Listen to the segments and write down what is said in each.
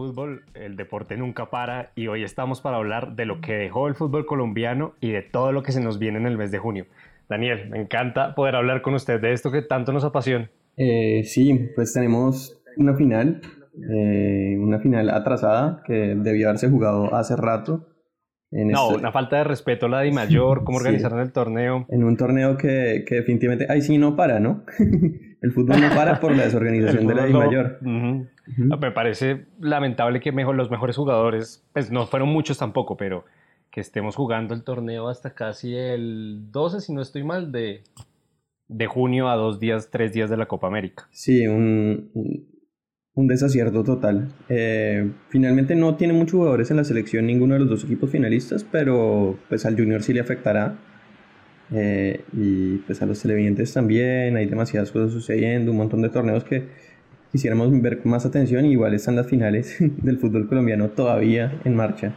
Fútbol, el deporte nunca para y hoy estamos para hablar de lo que dejó el fútbol colombiano y de todo lo que se nos viene en el mes de junio. Daniel, me encanta poder hablar con usted de esto que tanto nos apasiona. Eh, sí, pues tenemos una final, eh, una final atrasada que debió haberse jugado hace rato. no, este una falta de respeto a la de mayor, cómo organizaron el torneo. En un torneo que, que definitivamente, ahí sí no para, ¿no? el fútbol no para por la desorganización de la de mayor. Me parece lamentable que mejor, los mejores jugadores, pues no fueron muchos tampoco, pero que estemos jugando el torneo hasta casi el 12, si no estoy mal, de, de junio a dos días, tres días de la Copa América. Sí, un, un desacierto total. Eh, finalmente no tiene muchos jugadores en la selección ninguno de los dos equipos finalistas, pero pues al Junior sí le afectará. Eh, y pues a los televidentes también, hay demasiadas cosas sucediendo, un montón de torneos que quisiéramos ver con más atención, igual están las finales del fútbol colombiano todavía en marcha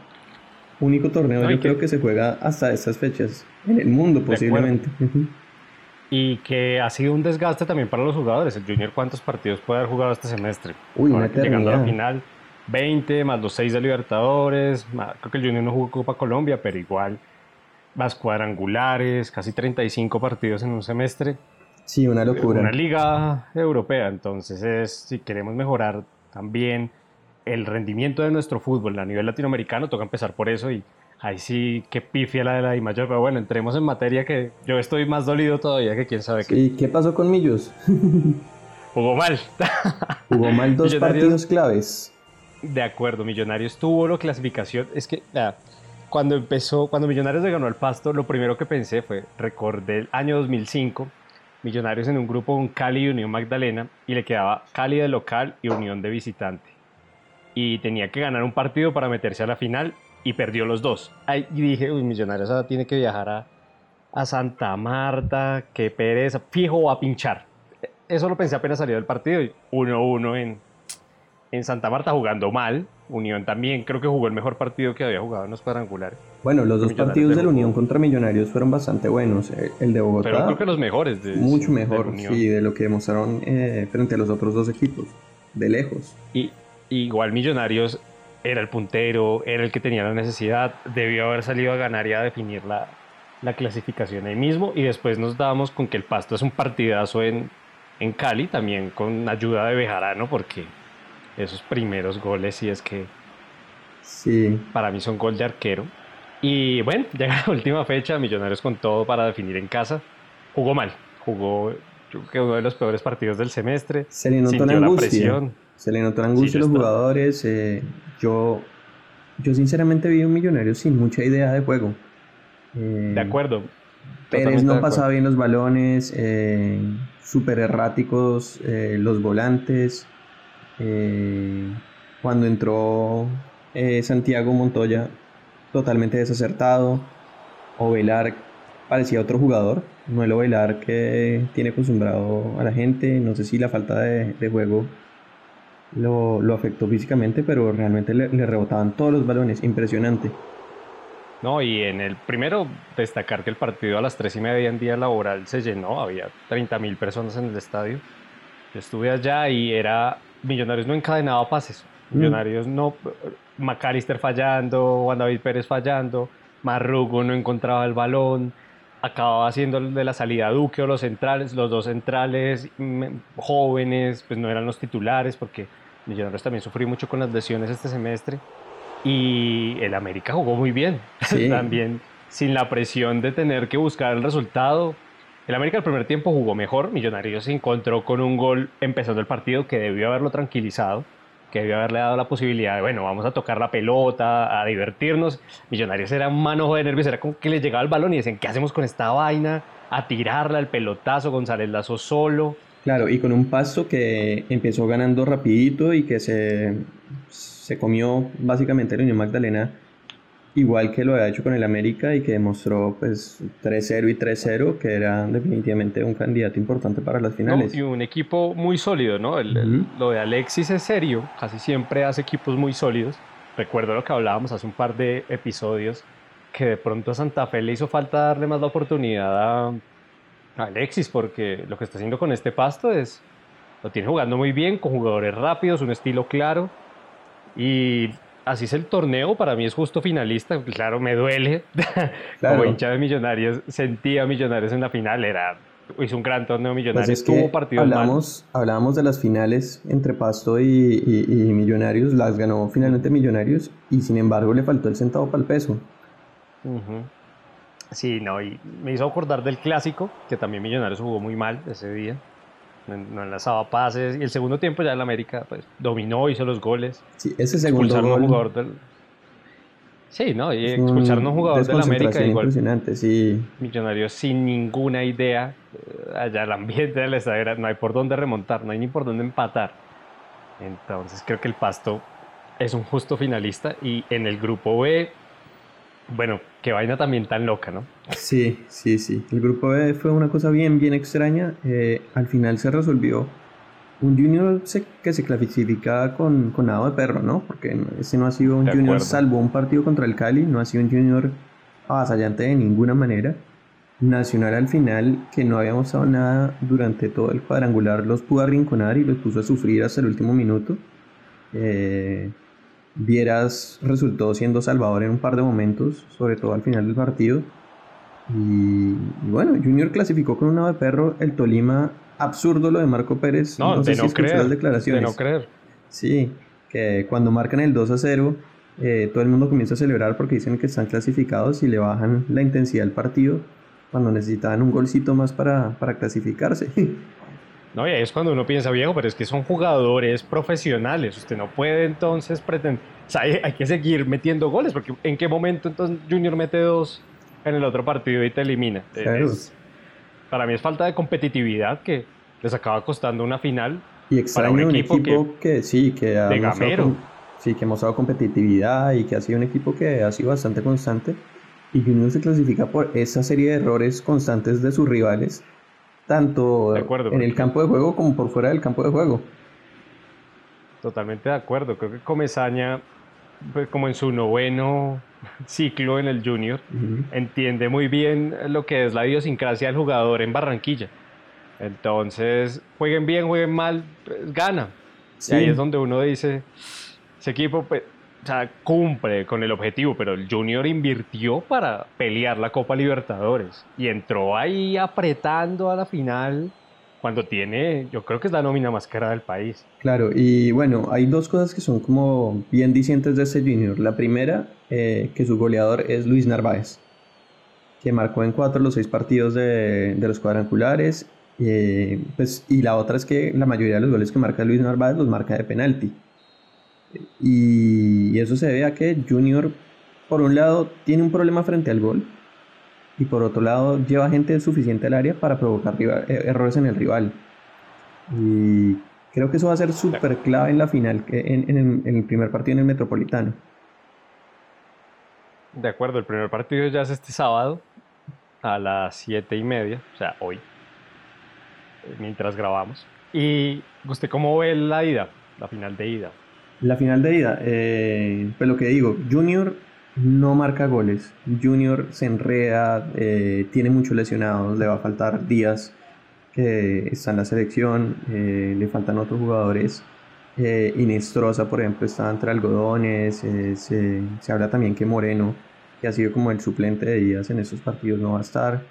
único torneo yo creo que se juega hasta estas fechas en el mundo posiblemente. Y que ha sido un desgaste también para los jugadores. El Junior, ¿cuántos partidos puede haber jugado este semestre? Uy, una Llegando a la final, 20 más los 6 de Libertadores. creo que el Junior no jugó Copa Colombia, pero igual más cuadrangulares, casi 35 partidos en un semestre. Sí, una locura. Una liga europea. Entonces, es, si queremos mejorar también el rendimiento de nuestro fútbol a nivel latinoamericano, toca empezar por eso y ahí sí que pifia la de la Mayor, pero bueno, entremos en materia que yo estoy más dolido todavía que quién sabe qué. ¿Y qué pasó con Millos? Jugó mal. Jugó mal dos partidos claves. De acuerdo, Millonarios tuvo la clasificación, es que cuando empezó, cuando Millonarios le ganó al Pasto, lo primero que pensé fue, recordé el año 2005, Millonarios en un grupo con Cali y Unión Magdalena y le quedaba Cali de local y Unión de visitante y tenía que ganar un partido para meterse a la final y perdió los dos. Ahí dije, uy, Millonarios ahora tiene que viajar a, a Santa Marta, qué pereza, fijo a pinchar. Eso lo pensé apenas salió del partido y 1-1 en, en Santa Marta jugando mal. Unión también creo que jugó el mejor partido que había jugado en los cuadrangulares. Bueno, los dos partidos de la Unión contra Millonarios fueron bastante buenos. Eh, el de Bogotá. Pero creo que los mejores. De, mucho mejor, sí, de lo que demostraron eh, frente a los otros dos equipos. De lejos. Y, igual Millonarios era el puntero, era el que tenía la necesidad, debió haber salido a ganar y a definir la, la clasificación ahí mismo y después nos dábamos con que el Pasto es un partidazo en, en Cali, también con ayuda de Bejarano, porque esos primeros goles sí es que sí. para mí son gol de arquero. Y bueno, llega la última fecha, Millonarios con todo para definir en casa. Jugó mal, jugó yo que uno de los peores partidos del semestre. Se le notó la presión se le notó la angustia a los jugadores. Eh, yo, yo sinceramente vi un millonario sin mucha idea de juego. Eh, de acuerdo. Pérez no pasaba bien los balones, eh, súper erráticos los volantes. Cuando entró Santiago Montoya, totalmente desacertado. Ovelar parecía otro jugador, no el Ovelar que tiene acostumbrado a la gente. No sé si la falta de, juego lo, afectó físicamente, pero realmente le, rebotaban todos los balones, impresionante. No, y en el primero, destacar que el partido a las 3 y media en día laboral se llenó, había 30 mil personas en el estadio. Yo estuve allá y era. Millonarios no encadenaba pases. Mm. Millonarios no. Macalister fallando, Juan David Pérez fallando, Marrugo no encontraba el balón, acababa haciendo de la salida Duque o los centrales, los dos centrales mm, jóvenes, pues no eran los titulares porque Millonarios también sufrió mucho con las lesiones este semestre y el América jugó muy bien. también sin la presión de tener que buscar el resultado. El América el primer tiempo jugó mejor. Millonarios se encontró con un gol empezando el partido que debió haberlo tranquilizado, que debió haberle dado la posibilidad de, bueno, vamos a tocar la pelota, a divertirnos. Millonarios era un manojo de nervios, era como que les llegaba el balón y decían, ¿qué hacemos con esta vaina? A tirarla, el pelotazo, González Lazo solo. Claro, y con un paso que empezó ganando rapidito y que se, se comió básicamente la Unión Magdalena igual que lo había hecho con el América y que demostró pues 3-0 y 3-0 que era definitivamente un candidato importante para las finales. y un equipo muy sólido, ¿no? lo de Alexis es serio, casi siempre hace equipos muy sólidos. Recuerdo lo que hablábamos hace un par de episodios, que de pronto a Santa Fe le hizo falta darle más la oportunidad a, Alexis, porque lo que está haciendo con este pasto es, lo tiene jugando muy bien, con jugadores rápidos, un estilo claro. Y así es el torneo, para mí es justo finalista. Claro, me duele. Como hincha de Millonarios, sentía Millonarios en la final, era hizo un gran torneo pues Millonarios, pues tuvo partidos hablamos, Hablábamos de las finales entre Pasto y, Millonarios, las ganó finalmente Millonarios y sin embargo le faltó el centavo para el peso. Sí, no, y me hizo acordar del clásico, que también Millonarios jugó muy mal ese día. No enlazaba pases y el segundo tiempo ya el América pues, dominó, hizo los goles. Sí, ese segundo gol... jugador del, Sí, ¿no? Y expulsar a un jugador del América igual. Impresionante, sí. Millonarios sin ninguna idea. Eh, allá el ambiente del estadio no hay por dónde remontar, no hay ni por dónde empatar. Entonces creo que el Pasto es un justo finalista y en el grupo B, bueno, qué vaina también tan loca, ¿no? Sí, sí, sí. El grupo B fue una cosa bien, bien extraña. Eh, al final se resolvió un junior que se clasifica con, con nado de perro, ¿no? Porque ese no ha sido un junior, salvo un partido contra el Cali, no ha sido un junior avasallante de ninguna manera. Nacional al final, que no había mostrado nada durante todo el cuadrangular, los pudo arrinconar y los puso a sufrir hasta el último minuto. Eh, Vieras resultó siendo salvador en un par de momentos, sobre todo al final del partido. Y, bueno, Junior clasificó con un de perro, el Tolima absurdo lo de Marco Pérez. No, de no creer. Las declaraciones. De no creer. Sí, que cuando marcan el 2 a 0, eh, todo el mundo comienza a celebrar porque dicen que están clasificados y le bajan la intensidad del partido cuando necesitaban un golcito más para, para clasificarse. No, y ahí es cuando uno piensa, viejo, pero es que son jugadores profesionales. Usted no puede entonces pretender. O sea, hay, que seguir metiendo goles, porque ¿en qué momento entonces Junior mete dos en el otro partido y te elimina? para mí es falta de competitividad que les acaba costando una final. Y extraño un equipo, que, sí, que ha mostrado, sí, que ha mostrado competitividad y que ha sido un equipo que ha sido bastante constante. Y Junior se clasifica por esa serie de errores constantes de sus rivales, tanto en el campo de juego como por fuera del campo de juego. Totalmente de acuerdo. Creo que Comesaña, pues, como en su noveno ciclo en el Junior, entiende muy bien lo que es la idiosincrasia del jugador en Barranquilla. Entonces, jueguen bien, jueguen mal, pues, gana. Y ahí es donde uno dice, ese equipo pues, cumple con el objetivo, pero el Junior invirtió para pelear la Copa Libertadores y entró ahí apretando a la final cuando tiene, yo creo que es la nómina más cara del país. Claro, y bueno, hay dos cosas que son como bien dicientes de ese Junior. La primera, eh, que su goleador es Luis Narváez, que marcó en cuatro los seis partidos de, los cuadrangulares. Eh, pues, y la otra es que la mayoría de los goles que marca Luis Narváez los marca de penalti. Y eso se debe a que Junior, por un lado, tiene un problema frente al gol, y por otro lado lleva gente suficiente al área para provocar eh, errores en el rival. Y creo que eso va a ser súper clave en la final, en, el primer partido en el Metropolitano. De acuerdo, el primer partido ya es este sábado a las 7 y media, o sea, hoy, mientras grabamos. ¿Y usted cómo ve la ida, la final de ida? La final de ida, eh, pues lo que digo, Junior no marca goles. Junior se enreda, eh, tiene muchos lesionados, le va a faltar días que está en la selección, eh, le faltan otros jugadores. Eh, Inestrosa, por ejemplo, está entre algodones. Eh, se, se, habla también que Moreno, que ha sido como el suplente de Díaz en esos partidos, no va a estar.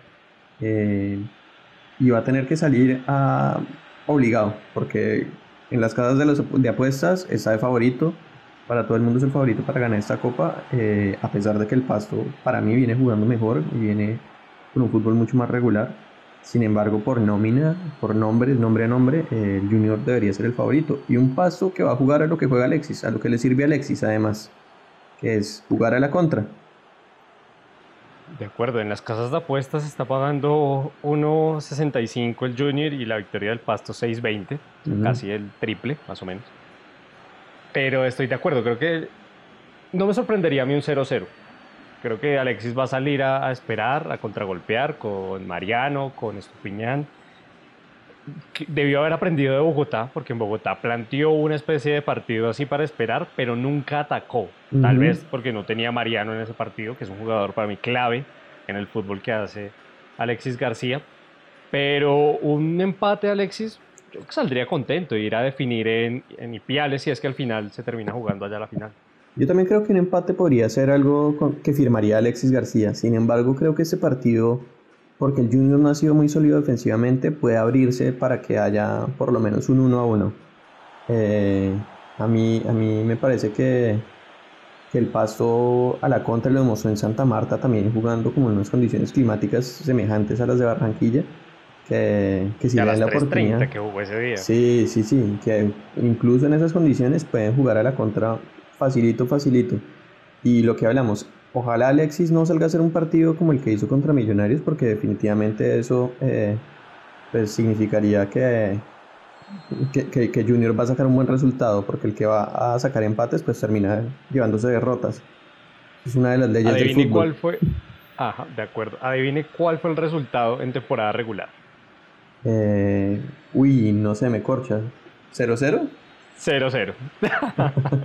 y va a tener que salir a, obligado, porque en las casas de, apuestas está de favorito para todo el mundo es el favorito para ganar esta copa, eh, a pesar de que el Pasto para mí viene jugando mejor y viene con un fútbol mucho más regular. Sin embargo, por nómina, por nombre, nombre a nombre, eh, el Junior debería ser el favorito. Y un Pasto que va a jugar a lo que juega Alexis, a lo que le sirve a Alexis además, que es jugar a la contra. De acuerdo, en las casas de apuestas está pagando 1.65 el Junior y la victoria del Pasto 6.20, casi el triple, más o menos. Pero estoy de acuerdo, creo que no me sorprendería a mí un 0-0. Creo que Alexis va a salir a, esperar, a contragolpear con Mariano, con Estupiñán. Debió haber aprendido de Bogotá, porque en Bogotá planteó una especie de partido así para esperar, pero nunca atacó. Tal vez porque no tenía Mariano en ese partido, que es un jugador para mí clave en el fútbol que hace Alexis García. Pero un empate, Alexis, yo saldría contento ir a definir en, en Ipiales si es que al final se termina jugando allá la final. Yo también creo que un empate podría ser algo que firmaría Alexis García. Sin embargo, creo que este partido, porque el Junior no ha sido muy sólido defensivamente, puede abrirse para que haya por lo menos un 1 a 1. Eh, a, mí, a mí me parece que, que el paso a la contra lo demostró en Santa Marta, también jugando como en unas condiciones climáticas semejantes a las de Barranquilla que, que si la oportunidad. que jugó ese día. Sí, sí, sí, que incluso en esas condiciones pueden jugar a la contra facilito, facilito. Y lo que hablamos, ojalá Alexis no salga a hacer un partido como el que hizo contra Millonarios, porque definitivamente eso eh, pues significaría que, que, que, Junior va a sacar un buen resultado, porque el que va a sacar empates pues termina llevándose derrotas. Es una de las leyes del fútbol. cuál fue... Ajá, de acuerdo. Adivine cuál fue el resultado en temporada regular. Eh, uy, no sé, me corcha. ¿0-0? 0-0.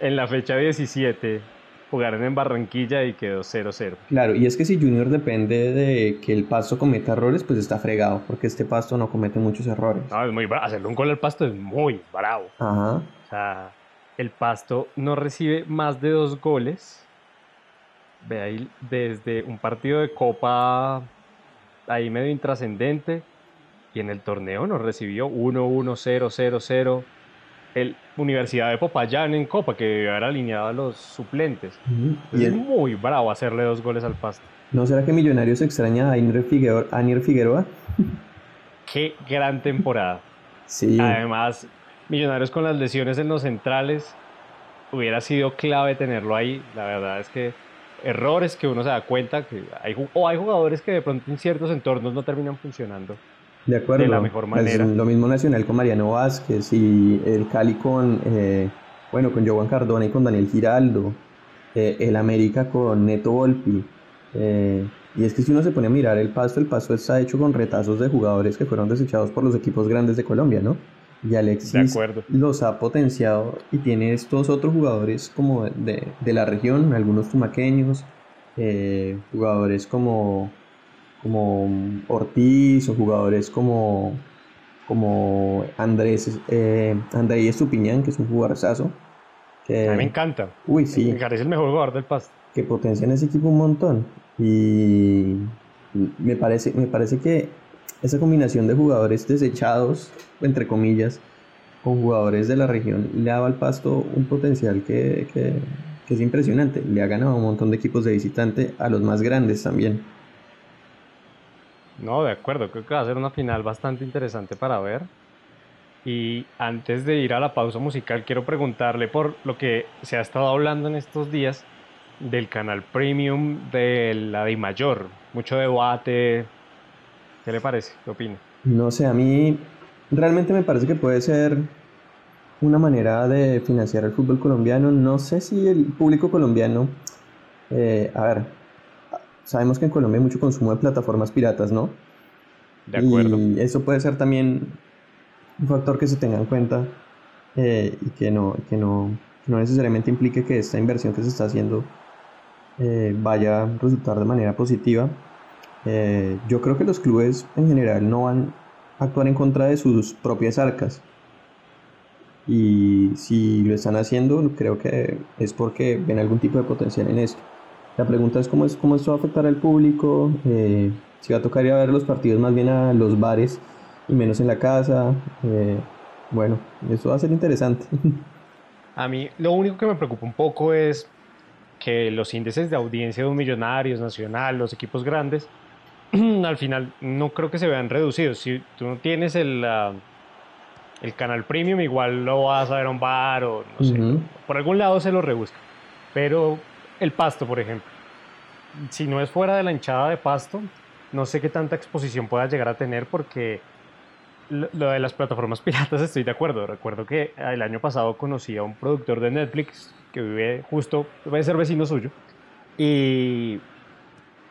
en la fecha 17 jugaron en Barranquilla y quedó 0-0. Claro, y es que si Junior depende de que el Pasto cometa errores, pues está fregado, porque este Pasto no comete muchos errores. No, es muy Hacerle un gol al Pasto es muy bravo. Ajá. O sea, el Pasto no recibe más de dos goles. Ve ahí, desde un partido de Copa ahí medio intrascendente y en el torneo nos recibió 1-1-0-0-0. El Universidad de Popayán en Copa, que era alineado a los suplentes. y es muy bravo hacerle dos goles al Pasto. ¿No será que Millonarios extraña a Anier Figueroa? Qué gran temporada. sí. Además, Millonarios con las lesiones en los centrales, hubiera sido clave tenerlo ahí. La verdad es que errores que uno se da cuenta que hay, o hay jugadores que de pronto en ciertos entornos no terminan funcionando de acuerdo. De la mejor manera. lo mismo Nacional con Mariano Vázquez y el Cali con, eh, bueno, con Joan Cardona y con Daniel Giraldo. Eh, el América con Neto Volpi. Eh, y es que si uno se pone a mirar el paso, el paso está hecho con retazos de jugadores que fueron desechados por los equipos grandes de Colombia, ¿no? Y Alexis los ha potenciado y tiene estos otros jugadores como de, de la región, algunos tumaqueños, jugadores como como Ortiz o jugadores como, como Andrés, eh, Andrés Estupiñán, que es un jugadorazo. Que, a mí me encanta. Uy, sí. Me parece el mejor jugador del Pasto. Que potencian ese equipo un montón. Y me parece, me parece que esa combinación de jugadores desechados, entre comillas, con jugadores de la región, le dado al Pasto un potencial que, que, que es impresionante. Le ha ganado un montón de equipos de visitante, a los más grandes también. No, de acuerdo, creo que va a ser una final bastante interesante para ver. Y antes de ir a la pausa musical, quiero preguntarle por lo que se ha estado hablando en estos días del canal premium de la de Mayor. Mucho debate. ¿Qué le parece? ¿Qué opina? No sé, a mí realmente me parece que puede ser una manera de financiar el fútbol colombiano. No sé si el público colombiano, eh, a ver, sabemos que en Colombia hay mucho consumo de plataformas piratas, ¿no? De acuerdo. Y eso puede ser también un factor que se tenga en cuenta eh, y que no, que no, no necesariamente implique que esta inversión que se está haciendo eh, vaya a resultar de manera positiva. Eh, yo creo que los clubes en general no van a actuar en contra de sus propias arcas. Y si lo están haciendo, creo que es porque ven algún tipo de potencial en esto. La pregunta es cómo, es, cómo esto va a afectar al público, eh, si va a tocar ir a ver los partidos más bien a los bares y menos en la casa. Eh, bueno, eso va a ser interesante. A mí lo único que me preocupa un poco es que los índices de audiencia de un Millonarios, Nacional, los equipos grandes, al final no creo que se vean reducidos. Si tú no tienes el, el canal premium, igual lo vas a ver a un bar o no sé. Por algún lado se lo rebusca. Pero el pasto, por ejemplo. Si no es fuera de la hinchada de pasto, no sé qué tanta exposición pueda llegar a tener porque lo, de las plataformas piratas estoy de acuerdo. Recuerdo que el año pasado conocí a un productor de Netflix que vive justo, puede ser vecino suyo, y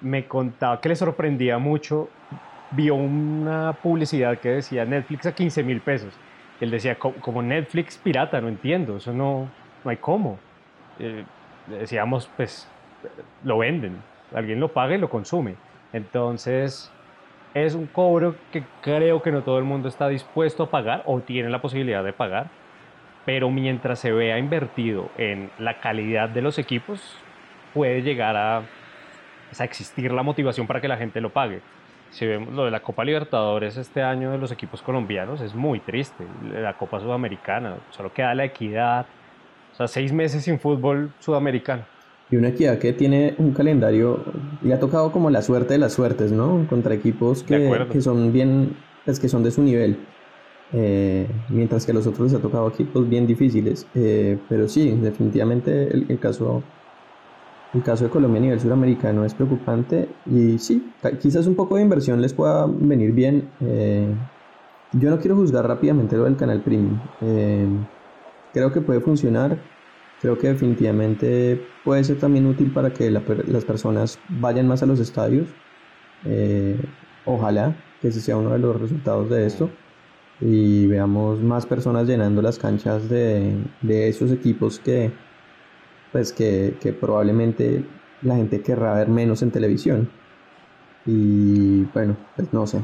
me contaba que le sorprendía mucho, vio una publicidad que decía Netflix a 15 mil pesos. Él decía, como Netflix pirata, no entiendo, eso no, no hay cómo. Eh, decíamos, pues lo venden, alguien lo paga y lo consume. Entonces, es un cobro que creo que no todo el mundo está dispuesto a pagar o tiene la posibilidad de pagar, pero mientras se vea invertido en la calidad de los equipos, puede llegar a, a existir la motivación para que la gente lo pague. Si vemos lo de la Copa Libertadores este año de los equipos colombianos, es muy triste. La Copa Sudamericana, solo queda la equidad. O sea, seis meses sin fútbol sudamericano. Y una equidad que tiene un calendario, y ha tocado como la suerte de las suertes, ¿no? Contra equipos que, que son bien, pues que son de su nivel. Eh, mientras que a los otros les ha tocado equipos bien difíciles. Eh, pero sí, definitivamente el, caso, el caso de Colombia a nivel suramericano es preocupante. Y sí, quizás un poco de inversión les pueda venir bien. Eh, yo no quiero juzgar rápidamente lo del canal premium. Creo que puede funcionar creo que definitivamente puede ser también útil para que las personas vayan más a los estadios. Eh, ojalá que ese sea uno de los resultados de esto y veamos más personas llenando las canchas de, esos equipos que, pues que, probablemente la gente querrá ver menos en televisión. Y bueno, pues no sé.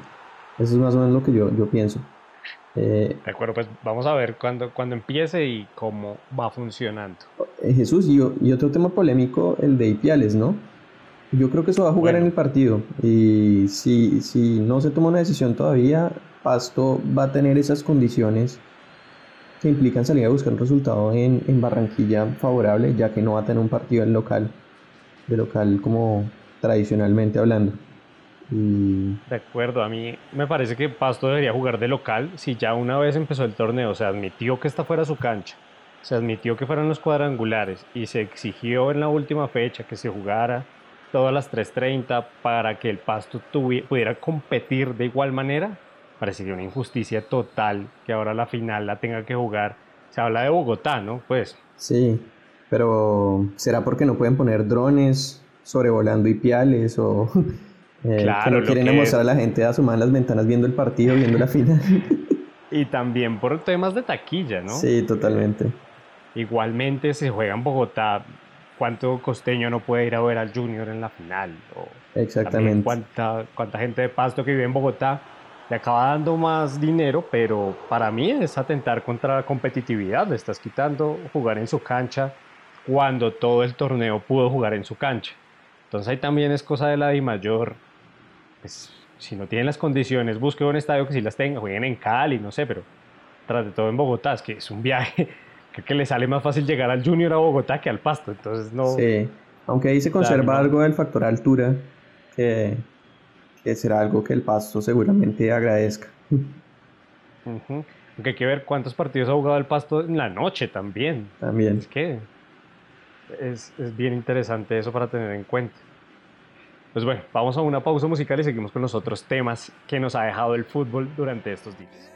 Eso es más o menos lo que yo pienso. Eh, de acuerdo, pues vamos a ver cuándo, cuando empiece y cómo va funcionando. Eh, Jesús, y, y, otro tema polémico, el de Ipiales, ¿no? Yo creo que eso va a jugar en el partido. Y si, si no se toma una decisión todavía, Pasto va a tener esas condiciones que implican salir a buscar un resultado en, en Barranquilla favorable, ya que no va a tener un partido en local, de local como tradicionalmente hablando. De acuerdo, a mí me parece que Pasto debería jugar de local si ya una vez empezó el torneo, se admitió que esta fuera su cancha, se admitió que fueran los cuadrangulares y se exigió en la última fecha que se jugara todas las 3.30 para que el Pasto pudiera competir de igual manera, parecería una injusticia total que ahora la final la tenga que jugar. Se habla de Bogotá, ¿no? Pues. Sí, pero ¿será porque no pueden poner drones sobrevolando y piales o Eh, que no quieren mostrar a la gente a asomar las ventanas viendo el partido, viendo la final. y también por temas de taquilla, ¿no? Sí, totalmente. igualmente se juega en Bogotá. ¿Cuánto costeño no puede ir a ver al Junior en la final? Exactamente. Cuánta, cuánta gente de Pasto que vive en Bogotá le acaba dando más dinero, pero para mí es atentar contra la competitividad. Le estás quitando jugar en su cancha cuando todo el torneo pudo jugar en su cancha. Entonces ahí también es cosa de la Di Mayor pues, si no tienen las condiciones, busquen un estadio que sí las tenga, jueguen en Cali, no sé, pero tras de todo en Bogotá, es que es un viaje, creo que le sale más fácil llegar al Junior a Bogotá que al Pasto, entonces no... Sí, aunque ahí se conserva algo del factor altura, que, será algo que el Pasto seguramente agradezca. Aunque hay que ver cuántos partidos ha jugado el Pasto en la noche también. También. Es que es, es bien interesante eso para tener en cuenta. Pues bueno, vamos a una pausa musical y seguimos con los otros temas que nos ha dejado el fútbol durante estos días.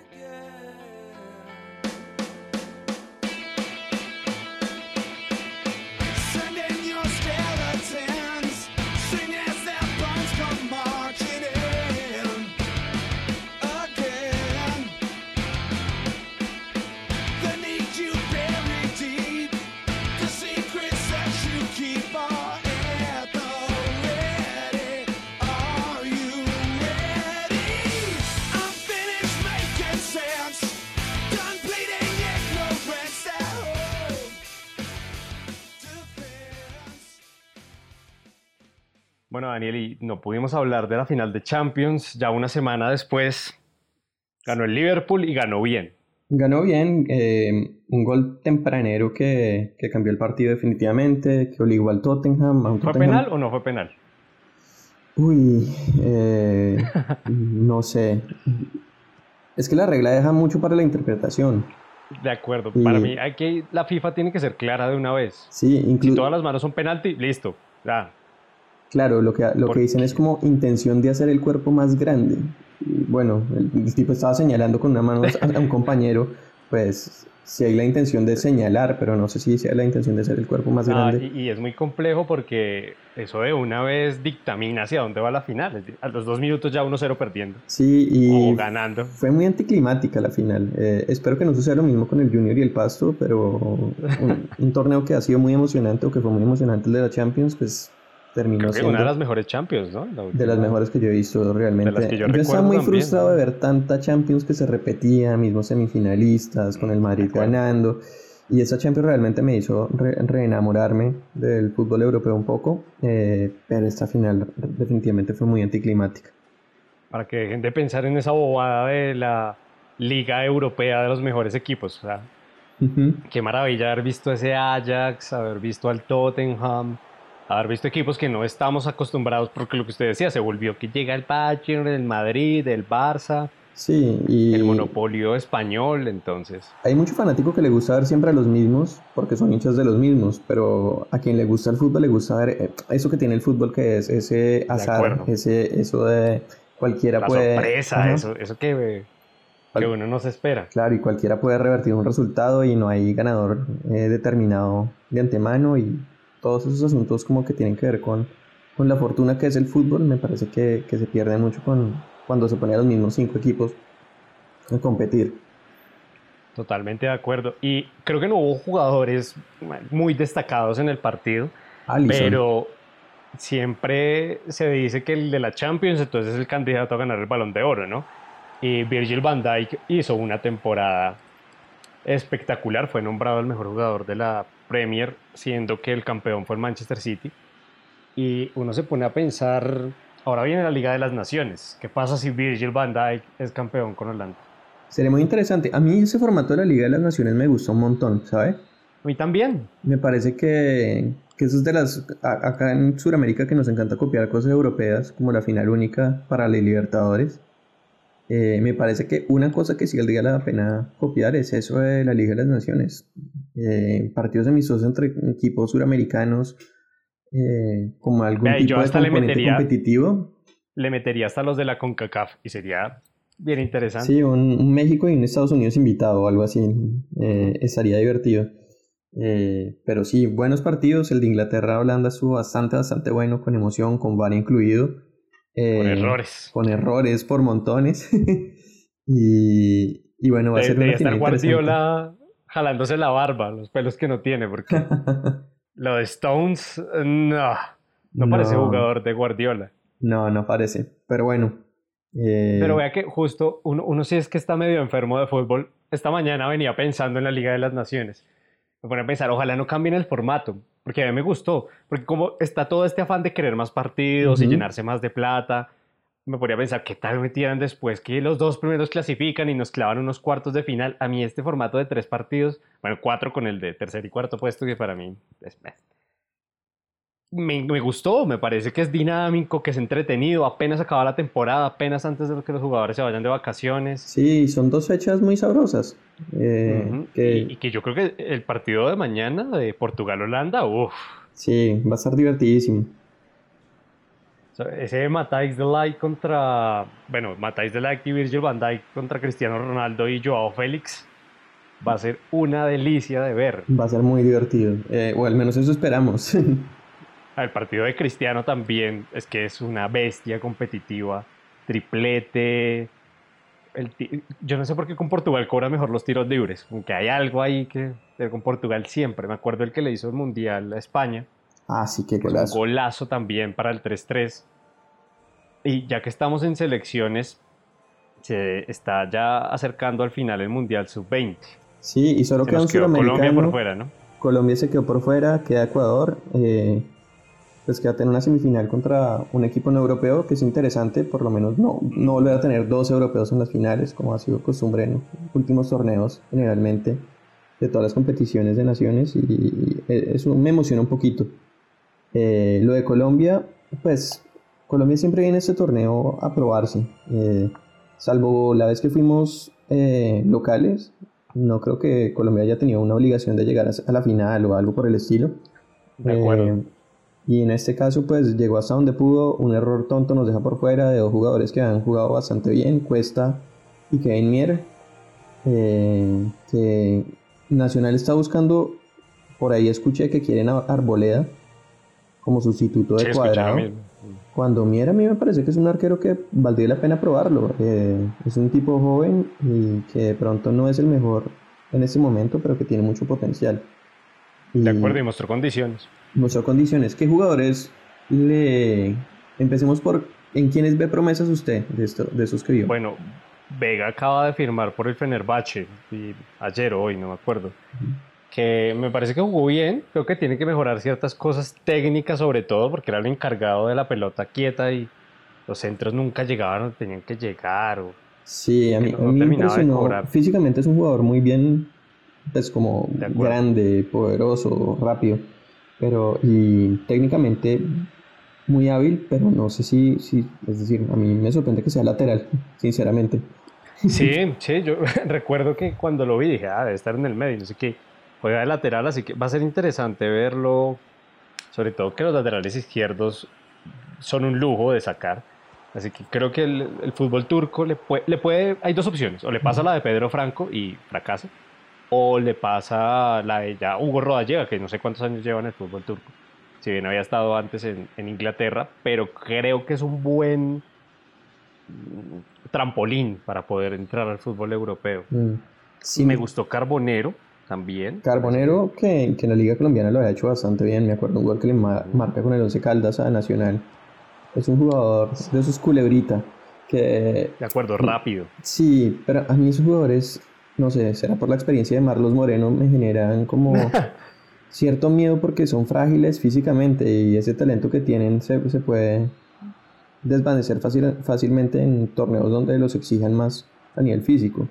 Bueno, Daniel, y no pudimos hablar de la final de Champions. Ya una semana después ganó el Liverpool y ganó bien. Ganó bien, eh, un gol tempranero que, cambió el partido definitivamente, que obligó al Tottenham. ¿Fue penal o no fue penal? Uy, eh, no sé. Es que la regla deja mucho para la interpretación. De acuerdo, para mí aquí la FIFA tiene que ser clara de una vez. Sí, incluso. Si todas las manos son penalti, listo, ya, Claro, lo que, lo que dicen es como intención de hacer el cuerpo más grande. bueno, el, tipo estaba señalando con una mano a, un compañero, pues si hay la intención de señalar, pero no sé si hay la intención de hacer el cuerpo más grande. Y, es muy complejo porque eso de una vez dictamina hacia dónde va la final. A los dos minutos ya 1-0 perdiendo. Sí, y o ganando. Fue muy anticlimática la final. Eh, espero que no suceda lo mismo con el Junior y el Pasto, pero un, un torneo que ha sido muy emocionante o que fue muy emocionante el de la Champions, pues terminó siendo una de las mejores Champions, ¿no? de las mejores que yo he visto realmente. yo, estaba muy frustrado de ver tanta Champions que se repetía, mismos semifinalistas, con el Madrid ganando. Y esa Champions realmente me hizo reenamorarme del fútbol europeo un poco, eh, pero esta final definitivamente fue muy anticlimática. Para que dejen de pensar en esa bobada de la Liga Europea de los mejores equipos. O sea, Qué maravilla haber visto ese Ajax, haber visto al Tottenham, haber visto equipos que no estamos acostumbrados, porque lo que usted decía, se volvió que llega el Bayern, el Madrid, el Barça. Sí, y el monopolio español, entonces. Hay mucho fanático que le gusta ver siempre a los mismos, porque son hinchas de los mismos, pero a quien le gusta el fútbol le gusta ver eh, eso que tiene el fútbol, que es ese azar, ese, eso de cualquiera La puede. sorpresa, eso, eso que, que uno no se espera. Claro, y cualquiera puede revertir un resultado y no hay ganador eh, determinado de antemano y todos esos asuntos como que tienen que ver con, con la fortuna que es el fútbol, me parece que, que se pierden mucho con cuando se ponen los mismos cinco equipos a competir. Totalmente de acuerdo. Y creo que no hubo jugadores muy destacados en el partido, pero siempre se dice que el de la Champions entonces es el candidato a ganar el balón de oro, ¿no? Y Virgil van Dijk hizo una temporada espectacular, fue nombrado el mejor jugador de la Premier, siendo que el campeón fue el Manchester City. Y uno se pone a pensar Ahora viene la Liga de las Naciones. ¿Qué pasa si Virgil van Dijk es campeón con Holanda? Sería muy interesante. A mí ese formato de la Liga de las Naciones me gustó un montón, ¿sabes? A mí también. Me parece que, que eso es de las... acá en Sudamérica que nos encanta copiar cosas europeas, como la final única para los Libertadores. Eh, me parece que una cosa que sí valdría la pena copiar es eso de la Liga de las Naciones. Eh, partidos amistosos entre equipos suramericanos eh, como algún tipo de componente competitivo. Le metería hasta los de la CONCACAF y sería bien interesante. Sí, un, México y un Estados Unidos invitado o algo así. Eh, estaría divertido. Pero sí, buenos partidos. El de Inglaterra-Holanda estuvo bastante, bastante bueno, con emoción, con VAR incluido. Con errores. Con errores por montones. y, y, bueno, va a ser una estar Guardiola jalándose la barba, los pelos que no tiene, porque Lo de Stones, no, no, parece jugador de Guardiola. No, no parece, pero bueno. Eh, pero vea que justo uno, uno sí es que está medio enfermo de fútbol. Esta mañana venía pensando en la Liga de las Naciones. Me pone a pensar, ojalá no cambien el formato, porque a mí me gustó, porque como está todo este afán de querer más partidos y llenarse más de plata, me podría pensar, ¿qué tal metieran después que los dos primeros clasifican y nos clavan unos cuartos de final? A mí este formato de tres partidos, bueno, cuatro con el de tercer y cuarto puesto, que para mí es... Me, me, gustó, me parece que es dinámico, que es entretenido, apenas acaba la temporada, apenas antes de que los jugadores se vayan de vacaciones. Sí, son dos fechas muy sabrosas. Eh, y, que yo creo que el partido de mañana de Portugal-Holanda, uff. Sí, va a ser divertidísimo ese de Ligt contra, bueno, Matthijs de Ligt y Virgil van Dijk contra Cristiano Ronaldo y Joao Félix va a ser una delicia de ver. Va a ser muy divertido, eh, o al menos eso esperamos. El partido de Cristiano también es que es una bestia competitiva, triplete. El yo no sé por qué con Portugal cobra mejor los tiros libres, aunque hay algo ahí que con Portugal siempre. Me acuerdo el que le hizo el Mundial a España Ah, sí, qué golazo. Un golazo también para el 3-3. Y ya que estamos en selecciones, se está ya acercando al final el Mundial Sub-20. Sí, y solo queda un sudamericano. Colombia por fuera, ¿no? Colombia se quedó por fuera, queda Ecuador. Eh, pues queda tener una semifinal contra un equipo no europeo, que es interesante, por lo menos no, no volver a tener dos europeos en las finales, como ha sido costumbre en últimos torneos, generalmente, de todas las competiciones de naciones, y eso me emociona un poquito. Eh, lo de Colombia, pues Colombia siempre viene a este torneo a probarse. Eh, salvo la vez que fuimos eh, locales, no creo que Colombia haya tenido una obligación de llegar a la final o algo por el estilo. De acuerdo. Y en este caso, pues llegó hasta donde pudo. Un error tonto nos deja por fuera de dos jugadores que han jugado bastante bien, Cuesta y Kevin Mier. que Nacional está buscando, por ahí escuché que quieren a Arboleda como sustituto de Cuadrado. Cuando Mier a mí me parece que es un arquero que valdría la pena probarlo. Eh, es un tipo joven y que de pronto no es el mejor en este momento, pero que tiene mucho potencial. De acuerdo, y mostró condiciones. Mostró condiciones. ¿Qué jugadores le... Empecemos por, ¿en quiénes ve promesas usted de, esto, de esos que vio? Bueno, Vega acaba de firmar por el Fenerbahce, y ayer o hoy, no me acuerdo. Que me parece que jugó bien, creo que tiene que mejorar ciertas cosas técnicas sobre todo, porque era el encargado de la pelota quieta y los centros nunca llegaban donde tenían que llegar. O sí, a mí, me impresionó. Físicamente es un jugador muy bien, pues como grande, poderoso, rápido, pero y técnicamente muy hábil, pero no sé si, si, es decir, a mí me sorprende que sea lateral, sinceramente. Sí, sí, yo recuerdo que cuando lo vi dije, ah, debe estar en el medio, no sé qué, juega de lateral, así que va a ser interesante verlo, sobre todo que los laterales izquierdos son un lujo de sacar, así que creo que el, fútbol turco le puede, le puede, hay dos opciones, o le pasa la de Pedro Franco y fracasa, o le pasa la de ya Hugo Rodallega, que no sé cuántos años lleva en el fútbol turco si bien había estado antes en, Inglaterra, pero creo que es un buen trampolín para poder entrar al fútbol europeo. Mm. Sí. Me gustó Carbonero también. Carbonero que, en la Liga Colombiana lo había hecho bastante bien, me acuerdo un gol que le marca con el 11 Caldas a Nacional. Es un jugador de esos culebrita que... De acuerdo, rápido. Sí, pero a mí esos jugadores, no sé, será por la experiencia de Marlos Moreno, me generan como... cierto miedo porque son frágiles físicamente y ese talento que tienen se, se puede desvanecer fácil, fácilmente en torneos donde los exijan más a nivel físico.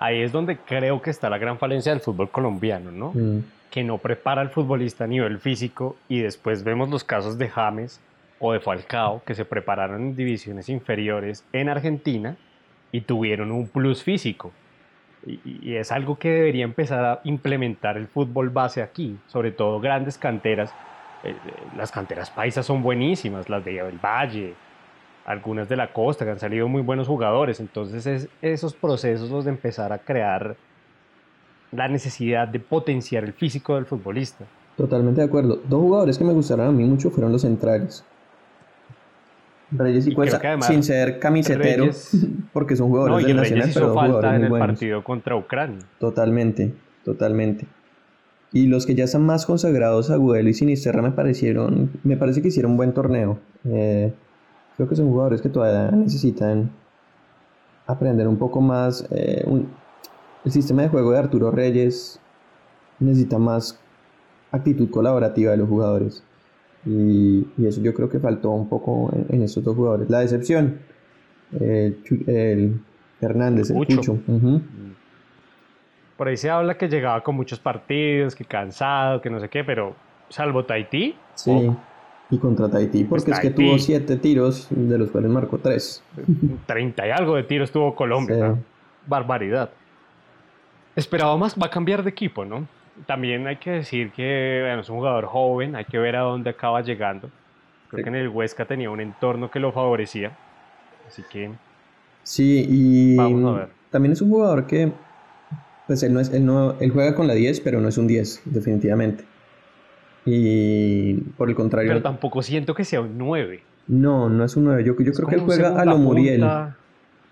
Ahí es donde creo que está la gran falencia del fútbol colombiano, ¿no? Mm. Que no prepara al futbolista a nivel físico y después vemos los casos de James o de Falcao que se prepararon en divisiones inferiores en Argentina y tuvieron un plus físico y, es algo que debería empezar a implementar el fútbol base aquí, sobre todo grandes canteras. Eh, eh, las canteras paisas son buenísimas, las de El Valle, algunas de la costa, que han salido muy buenos jugadores. Entonces, es esos procesos los de empezar a crear la necesidad de potenciar el físico del futbolista. Totalmente de acuerdo. Dos jugadores que me gustaron a mí mucho fueron los centrales. Reyes y, Cuesta, sin ser camisetero, porque son jugadores no, y Nacional, hizo falta en el partido contra Ucrania. Totalmente, totalmente. Y los que ya están más consagrados, Agudelo y Sinisterra, me parecieron, me parece que hicieron un buen torneo. Eh, creo que son jugadores que todavía necesitan aprender un poco más. Eh, el sistema de juego de Arturo Reyes necesita más actitud colaborativa de los jugadores. Y, eso yo creo que faltó un poco en, estos dos jugadores. La decepción, el, Hernández, el Cucho. Por ahí se habla que llegaba con muchos partidos, que cansado, que no sé qué, pero salvo Tahití. Sí, y contra Tahití, pues porque es que tuvo siete tiros, de los cuales marcó tres. Treinta y algo de tiros tuvo Colombia. Barbaridad. Esperaba más, va a cambiar de equipo, ¿no? También hay que decir que es un jugador joven, hay que ver a dónde acaba llegando. Creo que en el Huesca tenía un entorno que lo favorecía. Así que. Sí, y también es un jugador que. Pues él, no es, él, no, él juega con la 10, pero no es un 10, definitivamente. Y por el contrario. Pero tampoco siento que sea un 9. No, no es un 9. Yo, yo creo que él juega a lo Muriel.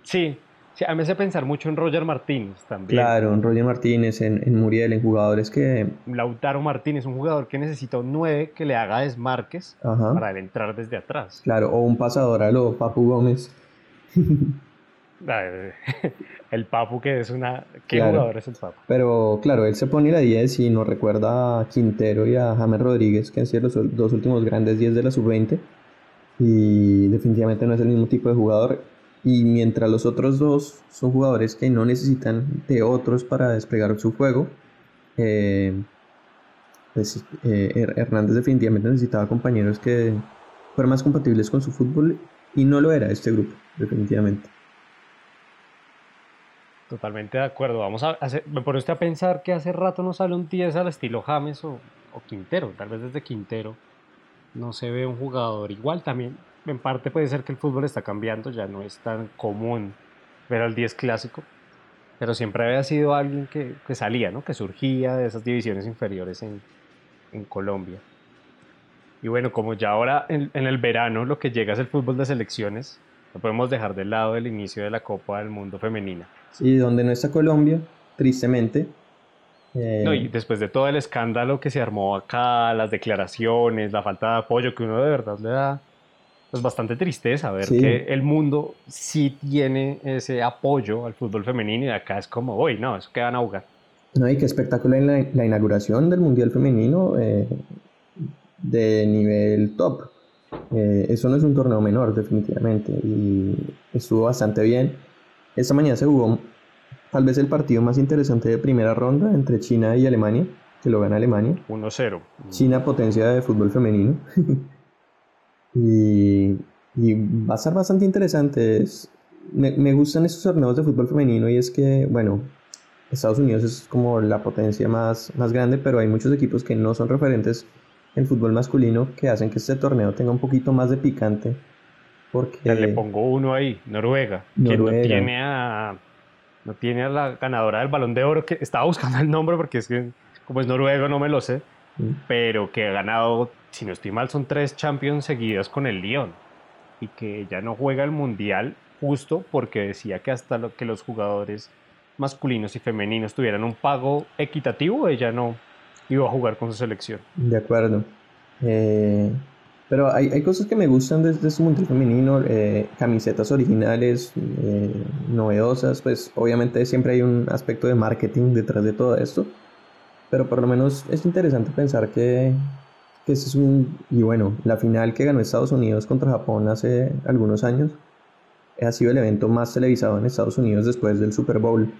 Sí, Sí, a mí me hace pensar mucho en Roger Martínez también. Claro, en Roger Martínez, en, Muriel, en jugadores que... Lautaro Martínez, un jugador que necesita un 9 que le haga desmarques para él entrar desde atrás. Claro, o un pasador a lo Papu Gómez. el Papu que es una... ¿Qué jugador es el Papu? Pero claro, él se pone la 10 y nos recuerda a Quintero y a James Rodríguez, que han sido los dos últimos grandes 10 de la sub-20. Y definitivamente no es el mismo tipo de jugador y mientras los otros dos son jugadores que no necesitan de otros para desplegar su juego, eh, pues eh, Hernández definitivamente necesitaba compañeros que fueran más compatibles con su fútbol y no lo era este grupo, definitivamente. Totalmente de acuerdo. Vamos a me pone usted a pensar que hace rato no sale un 10 al estilo James o, o Quintero, tal vez desde Quintero no se ve un jugador igual también en parte puede ser que el fútbol está cambiando, ya no es tan común ver al 10 clásico, pero siempre había sido alguien que, que salía, ¿no? que surgía de esas divisiones inferiores en, en Colombia. Y bueno, como ya ahora en, en, el verano lo que llega es el fútbol de selecciones, no podemos dejar de lado el inicio de la Copa del Mundo Femenina. Sí, donde no está Colombia, tristemente, Eh, no, y después de todo el escándalo que se armó acá, las declaraciones, la falta de apoyo que uno de verdad le da, pues bastante tristeza ver que el mundo sí tiene ese apoyo al fútbol femenino y acá es como, uy, no, eso quedan a jugar. No, y qué espectáculo en la, inauguración del Mundial Femenino eh, de nivel top. Eh, eso no es un torneo menor, definitivamente, y estuvo bastante bien. Esta mañana se jugó tal vez el partido más interesante de primera ronda entre China y Alemania, que lo gana Alemania. 1-0. China, potencia de fútbol femenino. y, va a ser bastante interesante. me, me, gustan estos torneos de fútbol femenino y es que, bueno, Estados Unidos es como la potencia más, más grande, pero hay muchos equipos que no son referentes en fútbol masculino que hacen que este torneo tenga un poquito más de picante. Porque... le pongo uno ahí, Noruega, Noruega. que no tiene a no tiene a la ganadora del balón de oro, que estaba buscando el nombre porque es que como es noruego no me lo sé. Pero que ha ganado, si no estoy mal, son tres Champions seguidas con el Lyon y que ella no juega el Mundial justo porque decía que hasta lo, que los jugadores masculinos y femeninos tuvieran un pago equitativo, ella no iba a jugar con su selección. De acuerdo. Eh, pero hay, hay, cosas que me gustan de este mundial femenino, eh, camisetas originales, eh, novedosas, pues obviamente siempre hay un aspecto de marketing detrás de todo esto, pero por lo menos es interesante pensar que, que es un, y bueno, la final que ganó Estados Unidos contra Japón hace algunos años, ha sido el evento más televisado en Estados Unidos después del Super Bowl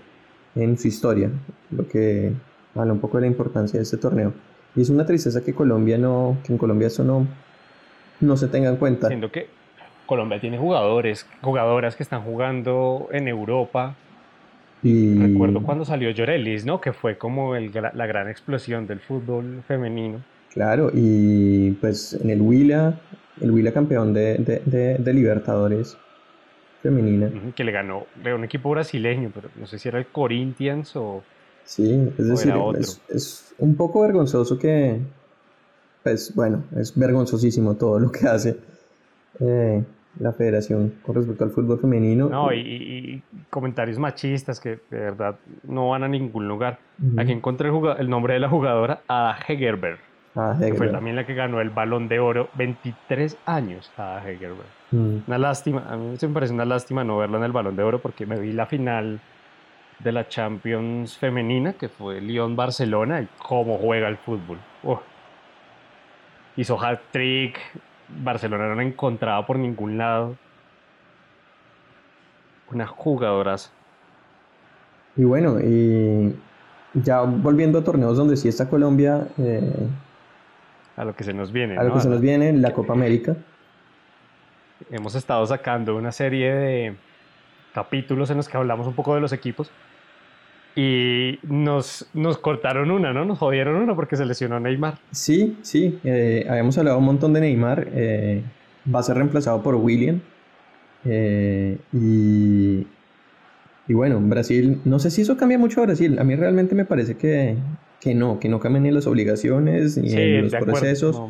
en su historia, lo que habla un poco de la importancia de este torneo. Y es una tristeza que Colombia no, que en Colombia eso no no se tenga en cuenta. Siendo que Colombia tiene jugadores, jugadoras que están jugando en Europa. Y... Recuerdo cuando salió Llorelis, ¿no? Que fue como el, la gran explosión del fútbol femenino. Claro, y pues en el Huila, el Huila campeón de, de, de, Libertadores femenina. Que le ganó a un equipo brasileño, pero no sé si era el Corinthians o... Sí, es decir, es, es, un poco vergonzoso que, pues bueno, es vergonzosísimo todo lo que hace eh, la federación con respecto al fútbol femenino. No, y, comentarios machistas que de verdad no van a ningún lugar. Aquí encontré el, nombre de la jugadora, Ada Hegerberg. Que fue también la que ganó el balón de oro 23 años, Ada Hegerberg. Una lástima, a mí me parece una lástima no verla en el balón de oro porque me vi la final de la Champions femenina que fue Lyon-Barcelona y cómo juega el fútbol hizo hat-trick, Barcelona no encontraba por ningún lado. Una jugadoras. Y bueno, y ya volviendo a torneos donde sí está Colombia. Eh, a lo que se nos viene. A lo que se nos viene, la Copa América. Hemos estado sacando una serie de capítulos en los que hablamos un poco de los equipos y nos, nos cortaron una, ¿no? Nos jodieron una porque se lesionó Neymar. Sí, sí, eh, habíamos hablado un montón de Neymar, eh, va a ser reemplazado por William. Eh, y, y bueno, Brasil, no sé si eso cambia mucho a Brasil, a mí realmente me parece que, que no, que no cambian ni las obligaciones ni los procesos.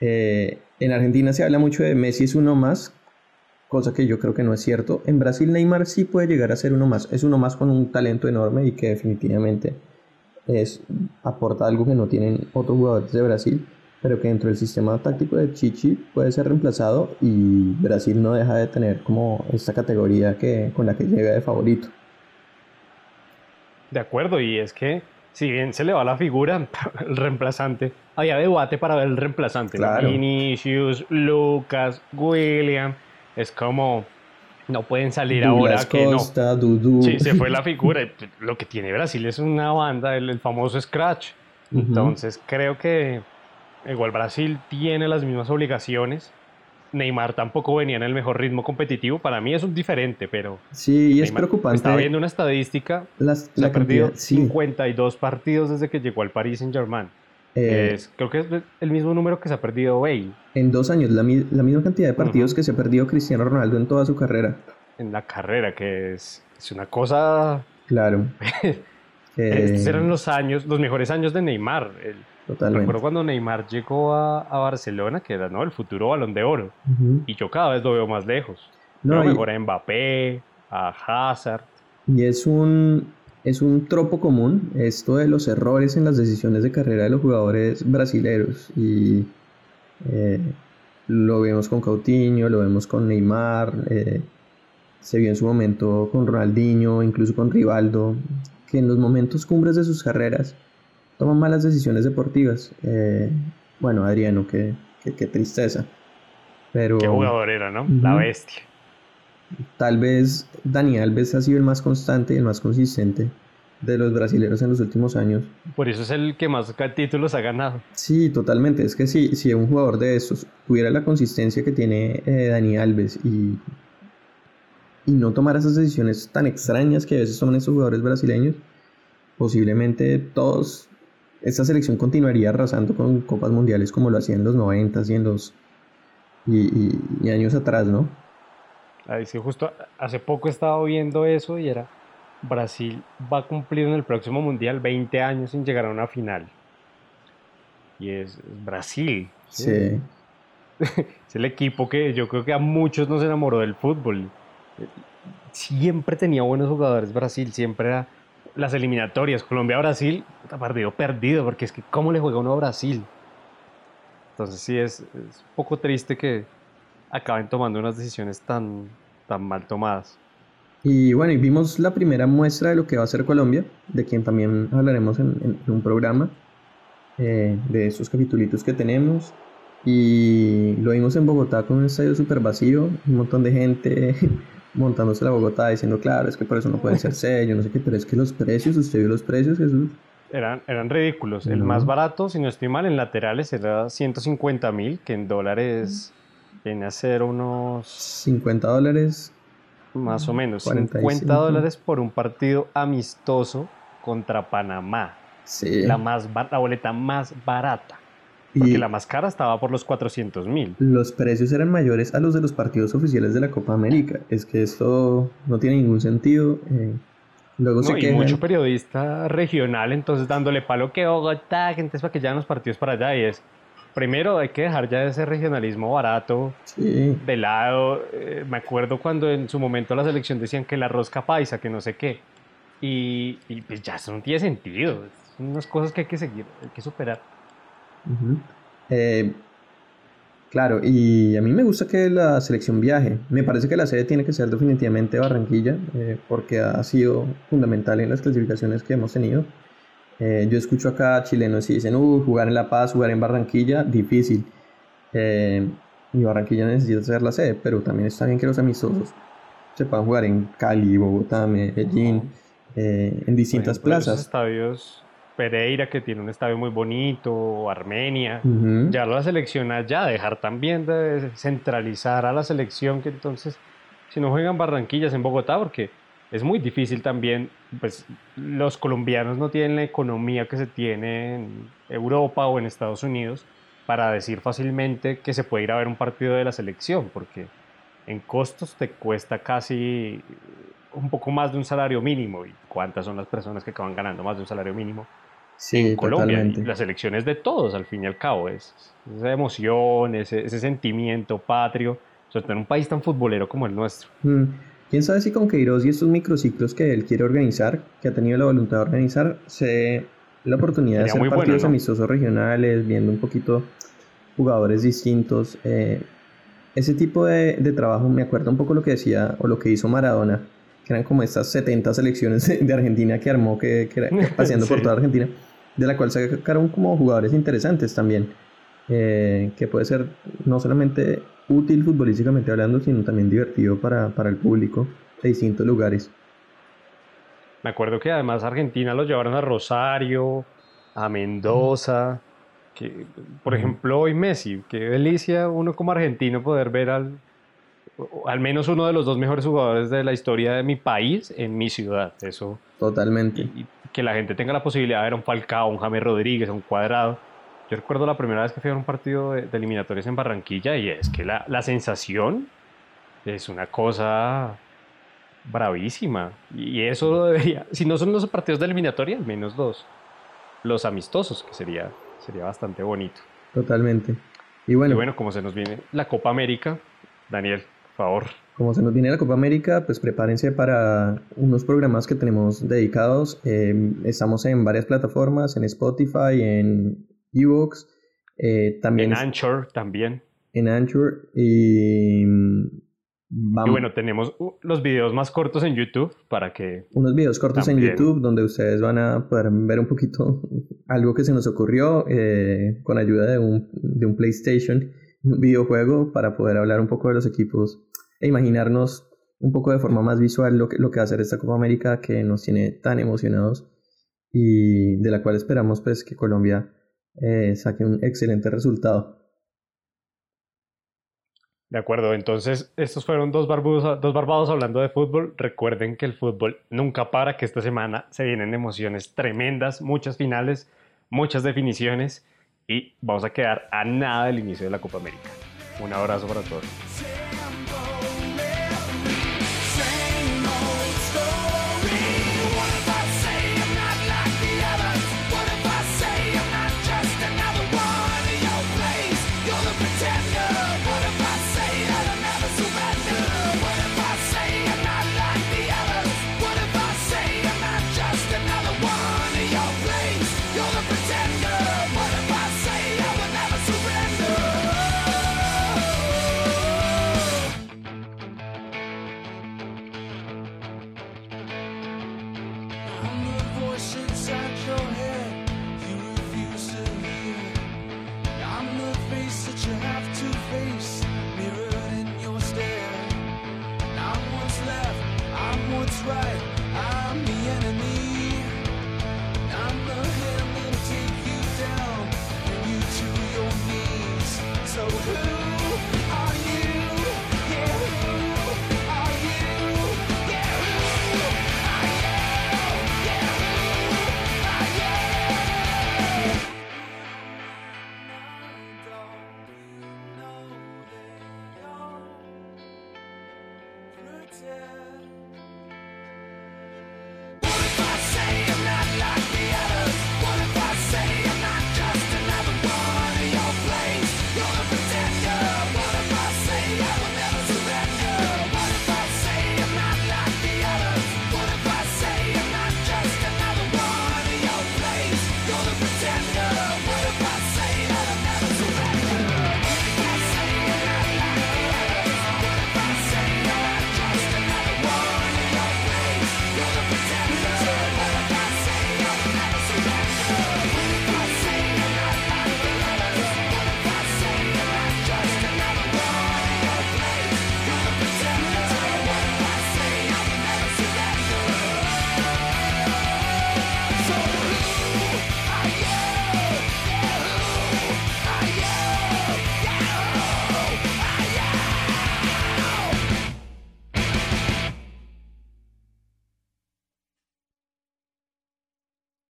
en Argentina se habla mucho de Messi es uno más, cosa que yo creo que no es cierto. En Brasil Neymar sí puede llegar a ser uno más, es uno más con un talento enorme y que definitivamente es, aporta algo que no tienen otros jugadores de Brasil, pero que dentro del sistema táctico de Chichi puede ser reemplazado y Brasil no deja de tener como esta categoría que, con la que llega de favorito. De acuerdo, y es que si bien se le va la figura, el reemplazante, había debate para ver el reemplazante. Vinicius, Lucas, William es como no pueden salir ahora que no. Sí, se fue la figura. Lo que tiene Brasil es una banda, el, famoso Scratch. Entonces creo que igual Brasil tiene las mismas obligaciones. Neymar tampoco venía en el mejor ritmo competitivo. Para mí es un diferente, pero. Sí, es preocupante. Estaba viendo una estadística. se ha perdido 52 partidos desde que llegó al Paris Saint Eh, creo que es el mismo número que se ha perdido Bale. En dos años, la, misma cantidad de partidos que se ha perdido Cristiano Ronaldo en toda su carrera. En la carrera, que es, es una cosa... Claro. Estos eran los años, los mejores años de Neymar. Totalmente. Recuerdo cuando Neymar llegó a, a, Barcelona, que era ¿no? el futuro balón de oro. Y yo cada vez lo veo más lejos. No, Pero mejor a Mbappé, a Hazard. Y es un, es un tropo común esto de los errores en las decisiones de carrera de los jugadores brasileños y eh, lo vemos con Coutinho, lo vemos con Neymar, eh, se vio en su momento con Ronaldinho, incluso con Rivaldo, que en los momentos cumbres de sus carreras toman malas decisiones deportivas. Eh, bueno, Adriano, qué, qué, tristeza. Pero, qué jugador era, ¿no? La bestia. Tal vez Dani Alves ha sido el más constante y el más consistente de los brasileños en los últimos años. Por eso es el que más títulos ha ganado. Sí, totalmente. Es que si, si un jugador de esos tuviera la consistencia que tiene eh, Dani Alves y, y no tomara esas decisiones tan extrañas que a veces son esos jugadores brasileños, posiblemente todos, esta selección continuaría arrasando con copas mundiales como lo hacía en los 90 y en los y años atrás, ¿no? Ahí sí, justo hace poco he estado viendo eso y era Brasil va a cumplir en el próximo mundial 20 años sin llegar a una final. Y es, Brasil. Sí. es el equipo que yo creo que a muchos nos enamoró del fútbol. Siempre tenía buenos jugadores Brasil, siempre era las eliminatorias. Colombia-Brasil, partido perdido, porque es que ¿cómo le juega uno a Brasil? Entonces sí, es, es un poco triste que, acaben tomando unas decisiones tan, tan mal tomadas. Y bueno, y vimos la primera muestra de lo que va a ser Colombia, de quien también hablaremos en, un programa, eh, de esos capítulos que tenemos. Y lo vimos en Bogotá con un estadio súper vacío, un montón de gente montándose la Bogotá diciendo, claro, es que por eso no puede ser sello, no sé qué, pero es que los precios, usted vio los precios, Jesús. Eran, eran ridículos. El más barato, si no estoy mal, en laterales era 150 mil, que en dólares Viene a ser unos... 50 dólares. Más o menos. 50 dólares por un partido amistoso contra Panamá. Sí. La, más, la boleta más barata. Porque la más cara estaba por los 400 mil. Los precios eran mayores a los de los partidos oficiales de la Copa América. Es que esto no tiene ningún sentido. Eh, luego no, y mucho periodista regional entonces dándole palo que Bogotá, gente es para que ya los partidos para allá y es primero hay que dejar ya ese regionalismo barato de lado. Eh, me acuerdo cuando en su momento la selección decían que la rosca paisa, que no sé qué. Y, pues ya eso no tiene sentido. Son unas cosas que hay que seguir, hay que superar. Eh, claro, y a mí me gusta que la selección viaje. Me parece que la sede tiene que ser definitivamente Barranquilla, eh, porque ha sido fundamental en las clasificaciones que hemos tenido. Eh, yo escucho acá chilenos y dicen, uh, jugar en La Paz, jugar en Barranquilla, difícil. Eh, y Barranquilla necesita ser la sede, pero también está bien que los amistosos se puedan jugar en Cali, Bogotá, Medellín, eh, en distintas plazas. estadios, Pereira, que tiene un estadio muy bonito, Armenia, ya la selección allá, dejar también de centralizar a la selección, que entonces, si no juegan Barranquillas en Bogotá, porque es muy difícil también, pues los colombianos no tienen la economía que se tiene en Europa o en Estados Unidos para decir fácilmente que se puede ir a ver un partido de la selección, porque en costos te cuesta casi un poco más de un salario mínimo. ¿Y cuántas son las personas que acaban ganando más de un salario mínimo? Sí, en Colombia. Y la selección es de todos, al fin y al cabo. Es, esa emoción, ese, sentimiento patrio, sobre todo en un país tan futbolero como el nuestro. Mm. Quién sabe si con Queiroz y estos microciclos que él quiere organizar, que ha tenido la voluntad de organizar, se dé la oportunidad de hacer partidos amistosos regionales, viendo un poquito jugadores distintos. Eh, ese tipo de, trabajo me acuerda un poco lo que decía o lo que hizo Maradona, que eran como estas 70 selecciones de Argentina que armó, que, que paseando por toda Argentina, de la cual sacaron como jugadores interesantes también. Eh, que puede ser no solamente útil futbolísticamente hablando, sino también divertido para, para el público de distintos lugares. Me acuerdo que además Argentina los llevaron a Rosario, a Mendoza, que por ejemplo hoy Messi, qué delicia uno como argentino poder ver al, al menos uno de los dos mejores jugadores de la historia de mi país en mi ciudad. Eso. Totalmente. Y, que la gente tenga la posibilidad de ver a un Falcao, un James Rodríguez, a un Cuadrado yo recuerdo la primera vez que fui a un partido de, eliminatorias en Barranquilla y es que la, la, sensación es una cosa bravísima. Y eso debería, si no son los partidos de eliminatoria, al menos los, los amistosos, que sería, sería bastante bonito. Totalmente. Y bueno, y bueno, como se nos viene la Copa América, Daniel, por favor, como se nos viene la Copa América, pues prepárense para unos programas que tenemos dedicados. Em, estamos en varias plataformas, en Spotify, en Evox, eh, también... En Anchor también. En Anchor y... Vamos. Y bueno, tenemos los videos más cortos en YouTube para que... Unos videos cortos en YouTube donde ustedes van a poder ver un poquito algo que se nos ocurrió eh, con ayuda de un, de un PlayStation, un videojuego para poder hablar un poco de los equipos e imaginarnos un poco de forma más visual lo que, lo que va a hacer esta Copa América que nos tiene tan emocionados y de la cual esperamos pues que Colombia eh, saque un excelente resultado. De acuerdo, entonces estos fueron dos barbudos, dos barbados hablando de fútbol. Recuerden que el fútbol nunca para, que esta semana se vienen emociones tremendas, muchas finales, muchas definiciones y vamos a quedar a nada del inicio de la Copa América. Un abrazo para todos.